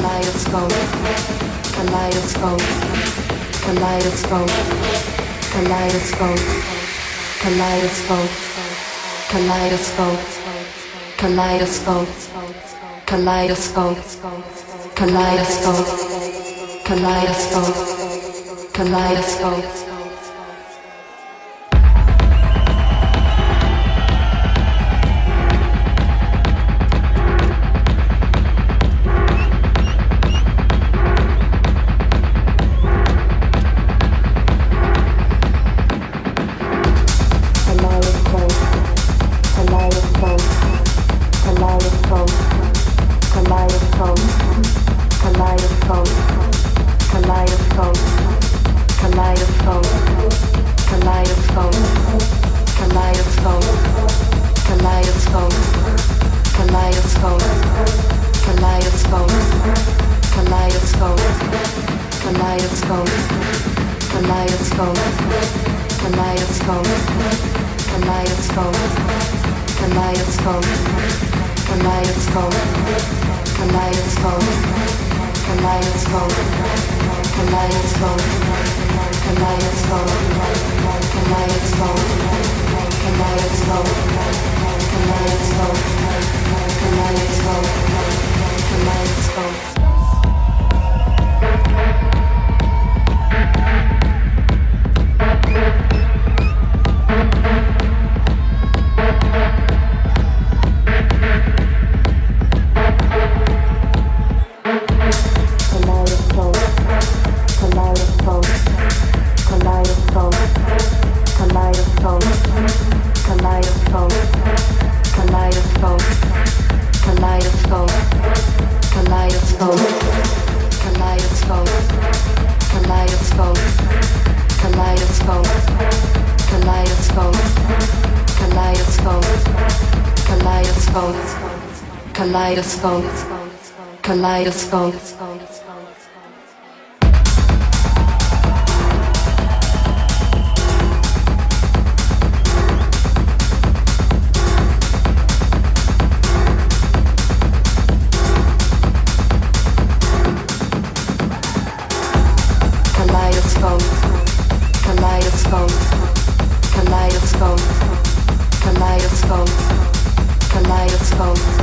kaleidoscope, kaleidoscope, kaleidoscope, kaleidoscope, kaleidoscope, kaleidoscope, kaleidoscope, kaleidoscope, kaleidoscope, kaleidoscope, kaleidoscope. kaleidoscope, kaleidoscope. Kaleidoscope, kaleidoscope, kaleidoscope, kaleidoscope, kaleidoscope.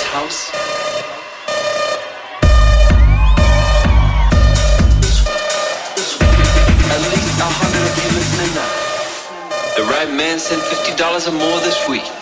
House? At least a hundred of you listening now. The right man sent $50 or more this week.